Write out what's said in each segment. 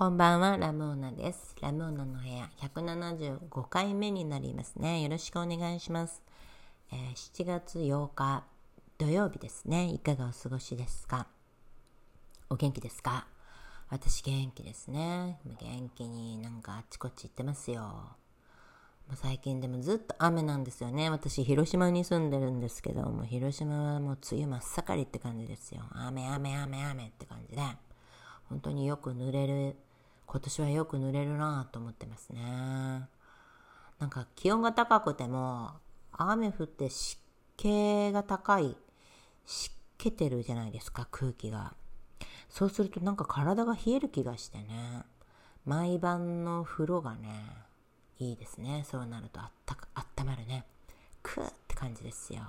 こんばんは、ラムーナです。ラムーナの部屋175回目になりますね。よろしくお願いします。えー、7月8日土曜日ですね。いかがお過ごしですか？お元気ですか？私元気ですね。元気になんかあっちこっち行ってますよ。もう最近でもずっと雨なんですよね。私、広島に住んでるんですけど、も広島はもう梅雨真っ盛りって感じですよ。雨、雨、雨、雨って感じで。本当によく濡れる今年はよく濡れるなと思ってますね。なんか気温が高くても雨降って湿気が高い湿気てるじゃないですか空気が。そうするとなんか体が冷える気がしてね毎晩の風呂がねいいですねそうなるとあったかあったまるねクーって感じですよ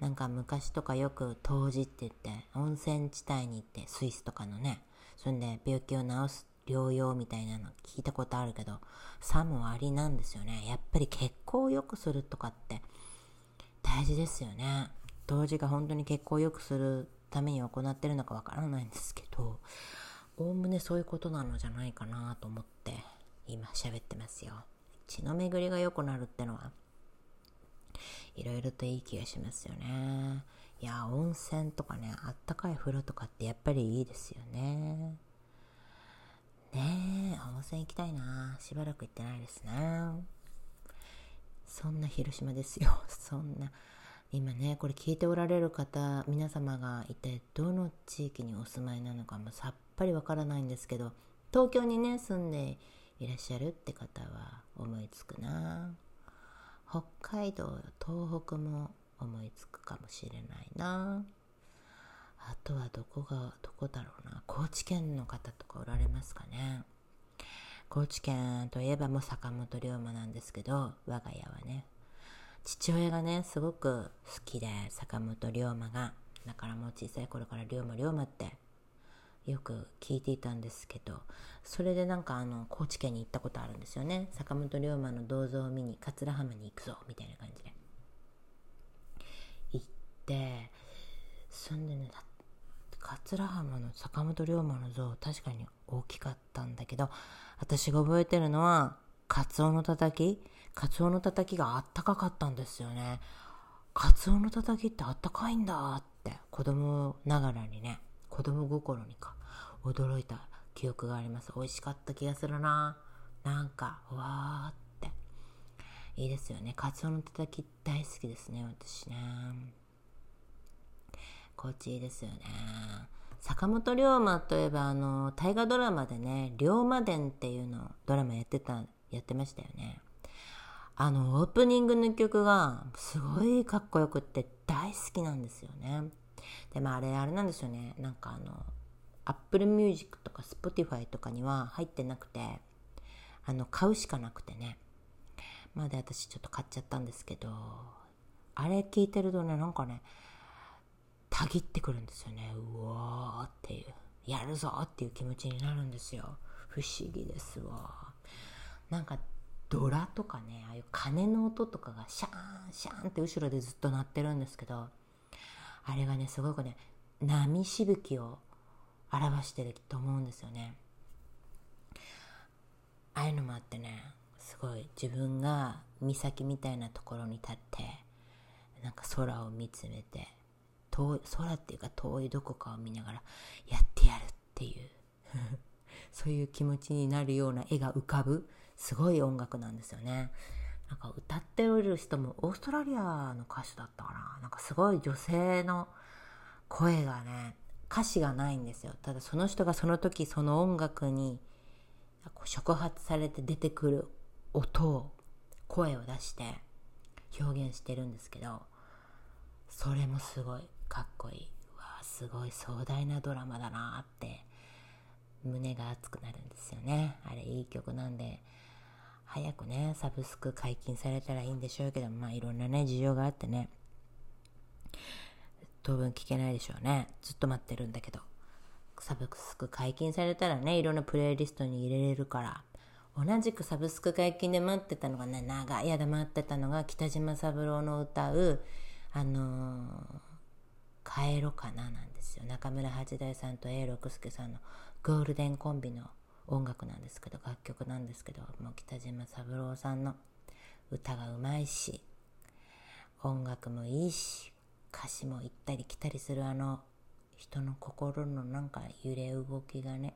なんか昔とかよく湯治って言って温泉地帯に行ってスイスとかのねそんで病気を治す療養みたいなの聞いたことあるけど、さもありなんですよね。やっぱり血行を良くするとかって大事ですよね。当時が本当に血行を良くするために行ってるのかわからないんですけど、おおむねそういうことなのじゃないかなと思って今喋ってますよ。血の巡りが良くなるってのは、いろいろといい気がしますよね。いや、温泉とかね、あったかい風呂とかってやっぱりいいですよね。ねえ、温泉行きたいな。しばらく行ってないですね。そんな広島ですよ。そんな。今ね、これ聞いておられる方、皆様が一体どの地域にお住まいなのかもさっぱりわからないんですけど、東京にね、住んでいらっしゃるって方は思いつくな。北海道、東北も思いつくかもしれないな。あとはどこがどこだろうな。高知県の方とかおられますかね。高知県といえばもう坂本龍馬なんですけど我が家はね。父親がねすごく好きで坂本龍馬が。だからもう小さい頃から龍馬龍馬ってよく聞いていたんですけどそれでなんかあの高知県に行ったことあるんですよね。坂本龍馬の銅像を見に桂浜に行くぞみたいな感じで。行ってそんでね桂浜の坂本龍馬の像確かに大きかったんだけど私が覚えてるのはカツオのたたき。カツオのたたきがあったかかったんですよね。カツオのたたきってあったかいんだって子供ながらにね子供心にか驚いた記憶があります。美味しかった気がするな。なんかわーって。いいですよね。カツオのたたき大好きですね私ね。心地いいですよね。坂本龍馬といえばあの大河ドラマでね「龍馬伝」っていうのドラマやってたやってましたよね。あのオープニングの曲がすごいかっこよくって大好きなんですよね。でもあれあれなんですよね。なんかあの Apple Music とか Spotify とかには入ってなくてあの買うしかなくてね。まで私ちょっと買っちゃったんですけどあれ聞いてるとねなんかねたぎってくるんですよね。うわーっていう。やるぞっていう気持ちになるんですよ。不思議ですわ。なんかドラとかねああいう鐘の音とかがシャーンシャーンって後ろでずっと鳴ってるんですけどあれがねすごくね波しぶきを表してると思うんですよね。ああいうのもあってねすごい自分が岬みたいなところに立ってなんか空を見つめて遠い空っていうか遠いどこかを見ながらやってやるっていう。そういう気持ちになるような絵が浮かぶすごい音楽なんですよね。なんか歌っておる人もオーストラリアの歌手だったかな？なんかすごい女性の声がね歌詞がないんですよ。ただその人がその時その音楽に触発されて出てくる音を声を出して表現してるんですけどそれもすごい。かっこいい。わすごい壮大なドラマだなって胸が熱くなるんですよね。あれいい曲なんで早くねサブスク解禁されたらいいんでしょうけどまあいろんなね事情があってね当分聞けないでしょうね。ずっと待ってるんだけどサブスク解禁されたらねいろんなプレイリストに入れれるから同じくサブスク解禁で待ってたのがね長い間待ってたのが北島三郎の歌うあのー帰ろかななんですよ。中村八大さんと永六輔さんのゴールデンコンビの音楽なんですけど楽曲なんですけどもう北島三郎さんの歌がうまいし音楽もいいし歌詞も行ったり来たりするあの人の心のなんか揺れ動きがね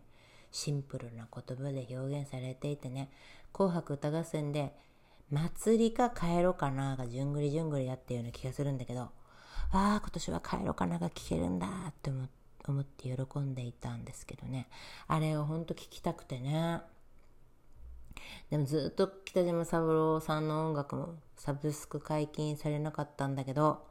シンプルな言葉で表現されていてね「紅白歌合戦」で「祭りか帰ろうかな」がじゅんぐりじゅんぐりやっていうような気がするんだけどああ今年は帰ろうかなが聞けるんだって思って喜んでいたんですけどね。あれをほんと聞きたくてね。でもずっと北島三郎さんの音楽もサブスク解禁されなかったんだけど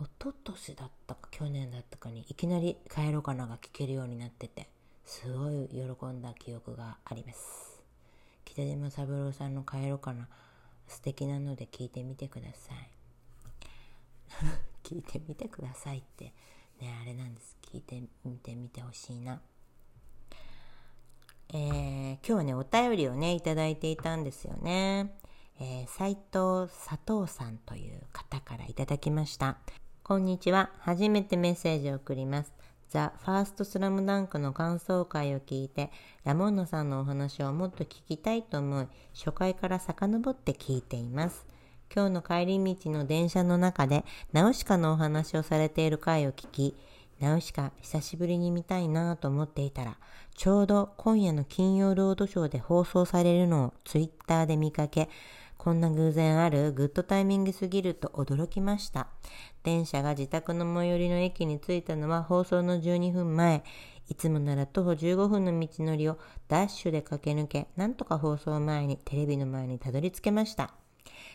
一昨年だったか去年だったかにいきなり「帰ろうかな」が聴けるようになっててすごい喜んだ記憶があります。北島三郎さんの「帰ろうかな」素敵なので聞いてみてください。聞いてみてくださいってねあれなんです聞いてみてみてほしいなえー、今日はねお便りをねいただいていたんですよねえー、藤佐藤さんという方からいただきましたこんにちは。初めてメッセージを送ります。ザ・ファーストスラムダンクの感想会を聞いて、ラモンナさんのお話をもっと聞きたいと思い、初回から遡って聞いています。今日の帰り道の電車の中で、ナウシカのお話をされている回を聞き、ナウシカ久しぶりに見たいなと思っていたら、ちょうど今夜の金曜ロードショーで放送されるのをツイッターで見かけ、こんな偶然あるグッドタイミングすぎると驚きました。電車が自宅の最寄りの駅に着いたのは放送の12分前。いつもなら徒歩15分の道のりをダッシュで駆け抜け、なんとか放送前にテレビの前にたどり着けました。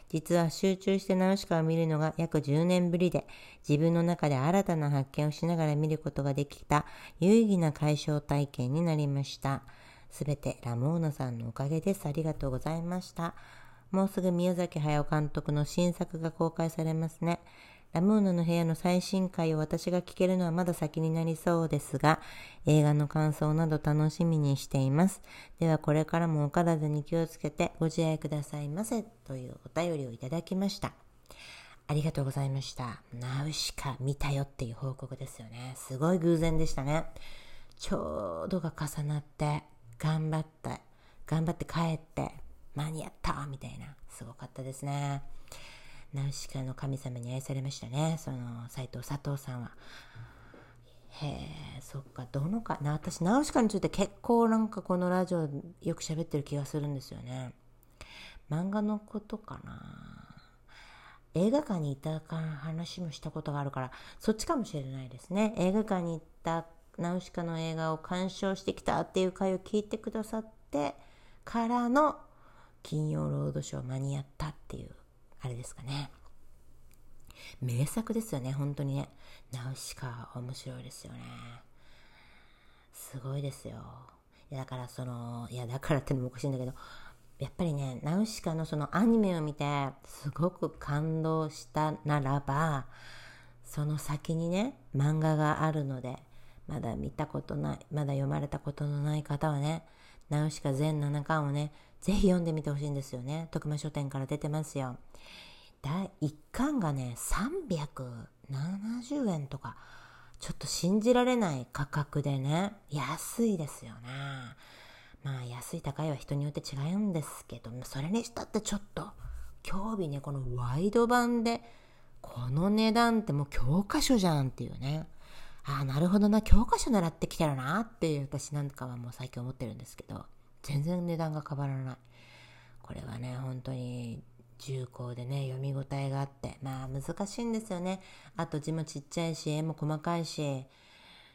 実は集中してナウシカを見るのが約10年ぶりで、自分の中で新たな発見をしながら見ることができた有意義な解消体験になりました。すべてラモーナさんのおかげです。ありがとうございました。もうすぐ宮崎駿監督の新作が公開されますね。ラムーナの部屋の最新回を私が聞けるのはまだ先になりそうですが、映画の感想など楽しみにしています。ではこれからもお体に気をつけてご自愛くださいませというお便りをいただきました。ありがとうございました。ナウシカ見たよっていう報告ですよね。すごい偶然でしたね。ちょうどが重なって、頑張って、頑張って帰って、間に合ったみたいな、すごかったですね。ナウシカの神様に愛されましたね、その斎藤佐藤さんは。へえ、そっか、どのか、な、私、ナウシカについて結構なんかこのラジオよく喋ってる気がするんですよね。漫画のことかな。映画館に行った話もしたことがあるから、そっちかもしれないですね。映画館に行ったナウシカの映画を鑑賞してきたっていう回を聞いてくださってからの金曜ロードショー間に合ったっていう、あれですかね。名作ですよね、本当にね。ナウシカ、面白いですよね。すごいですよ。いや、だからその、いや、だからってのもおかしいんだけど、やっぱりね、ナウシカのそのアニメを見て、すごく感動したならば、その先にね、漫画があるので、まだ見たことない、まだ読まれたことのない方はね、ナウシカ全7巻をね、ぜひ読んでみてほしいんですよね。徳間書店から出てますよ。第1巻がね、370円とか、ちょっと信じられない価格でね、安いですよね。まあ安い高いは人によって違うんですけど、それにしたってちょっと、興味ね、このワイド版で、この値段ってもう教科書じゃんっていうね。ああ、なるほどな、教科書狙ってきてるなっていう私なんかはもう最近思ってるんですけど。全然値段が変わらない。これはね、本当に重厚でね、読み応えがあって、まあ難しいんですよね。あと字もちっちゃいし、絵も細かいし、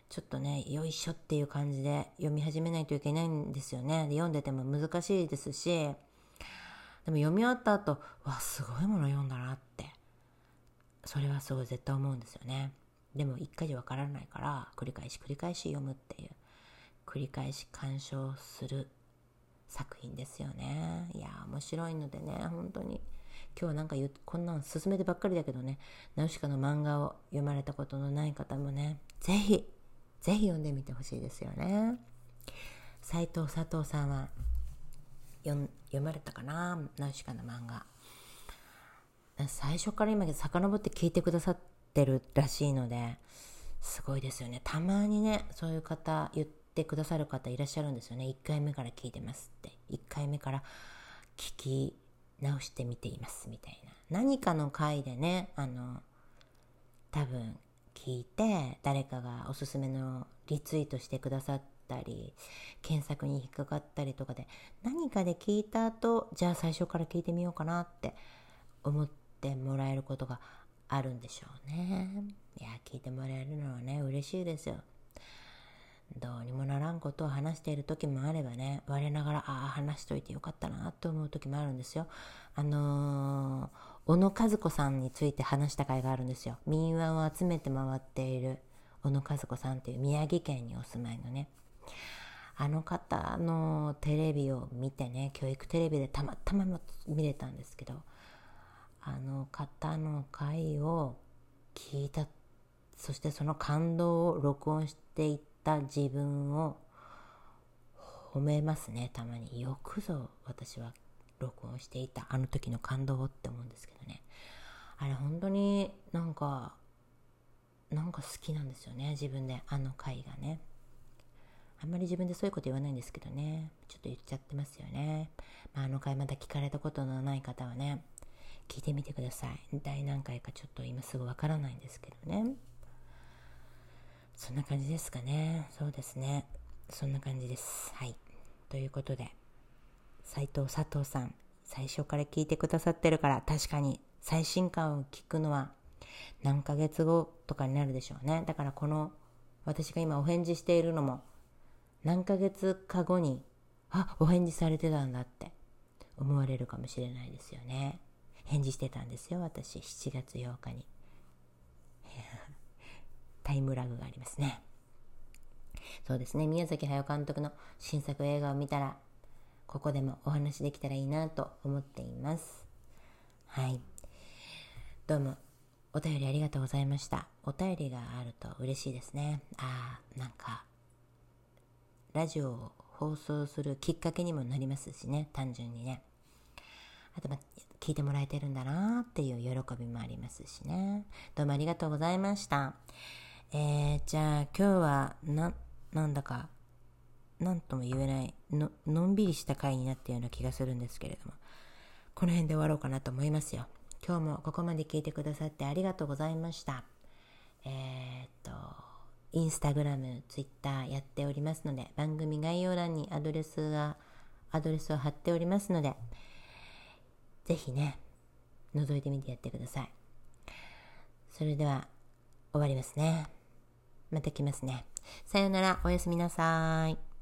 ちょっとね、よいしょっていう感じで読み始めないといけないんですよね。で読んでても難しいですし、でも読み終わった後、わ、すごいもの読んだなって。それはすごい絶対思うんですよね。でも一回じゃわからないから、繰り返し繰り返し読むっていう。繰り返し鑑賞する作品ですよね。いや、面白いのでね、本当に。今日はなんかこんなん進めてばっかりだけどね、ナウシカの漫画を読まれたことのない方もね、ぜひ、ぜひ読んでみてほしいですよね。斉藤佐藤さんは読まれたかな？ナウシカの漫画。最初から今遡って聞いてくださっててるらしいので、すごいですよね。たまにね、そういう方言ってってくださる方いらっしゃるんですよね。1回目から聞いてますって。1回目から聞き直してみていますみたいな。何かの回でねあの多分聞いて誰かがおすすめのリツイートしてくださったり検索に引っかかったりとかで何かで聞いた後じゃあ最初から聞いてみようかなって思ってもらえることがあるんでしょうねいや聞いてもらえるのはね嬉しいですよどうにもならんことを話している時もあればね我ながらああ話しといてよかったなと思う時もあるんですよあのー小野和子さんについて話した回があるんですよ。民話を集めて回っている小野和子さんっていう宮城県にお住まいのね。あの方のテレビを見てね、教育テレビでたまたま見れたんですけど、あの方の回を聞いた、そしてその感動を録音していった自分を褒めますね、たまに。よくぞ私は録音していたあの時の感動って思うんですけどね。あれ本当になんかなんか好きなんですよね自分であの回がね。あんまり自分でそういうこと言わないんですけどね。ちょっと言っちゃってますよね、まあ、あの回まだ聞かれたことのない方はね。聞いてみてください。第何回かちょっと今すぐわからないんですけどね。そんな感じですかね。そうですね。そんな感じです。はい。ということで斉藤佐藤さん、最初から聞いてくださってるから、確かに最新刊を聞くのは何ヶ月後とかになるでしょうね。だからこの私が今お返事しているのも何ヶ月か後に、あ、お返事されてたんだって思われるかもしれないですよね。返事してたんですよ、私、7月8日に。タイムラグがありますね。そうですね、宮崎駿監督の新作映画を見たら、ここでもお話できたらいいなと思っています。はい。どうも、お便りありがとうございました。お便りがあると嬉しいですね。ああ、なんか、ラジオを放送するきっかけにもなりますしね、単純にね。あと、ま、聞いてもらえてるんだなっていう喜びもありますしね。どうもありがとうございました。えー、じゃあ今日はな、なんだか何とも言えないの、のんびりした回になったような気がするんですけれども、この辺で終わろうかなと思いますよ。今日もここまで聞いてくださってありがとうございました。えー、っと、インスタグラム、ツイッターやっておりますので、番組概要欄にアドレスが、アドレスを貼っておりますので、ぜひね、覗いてみてやってください。それでは、終わりますね。また来ますね。さようなら、おやすみなさい。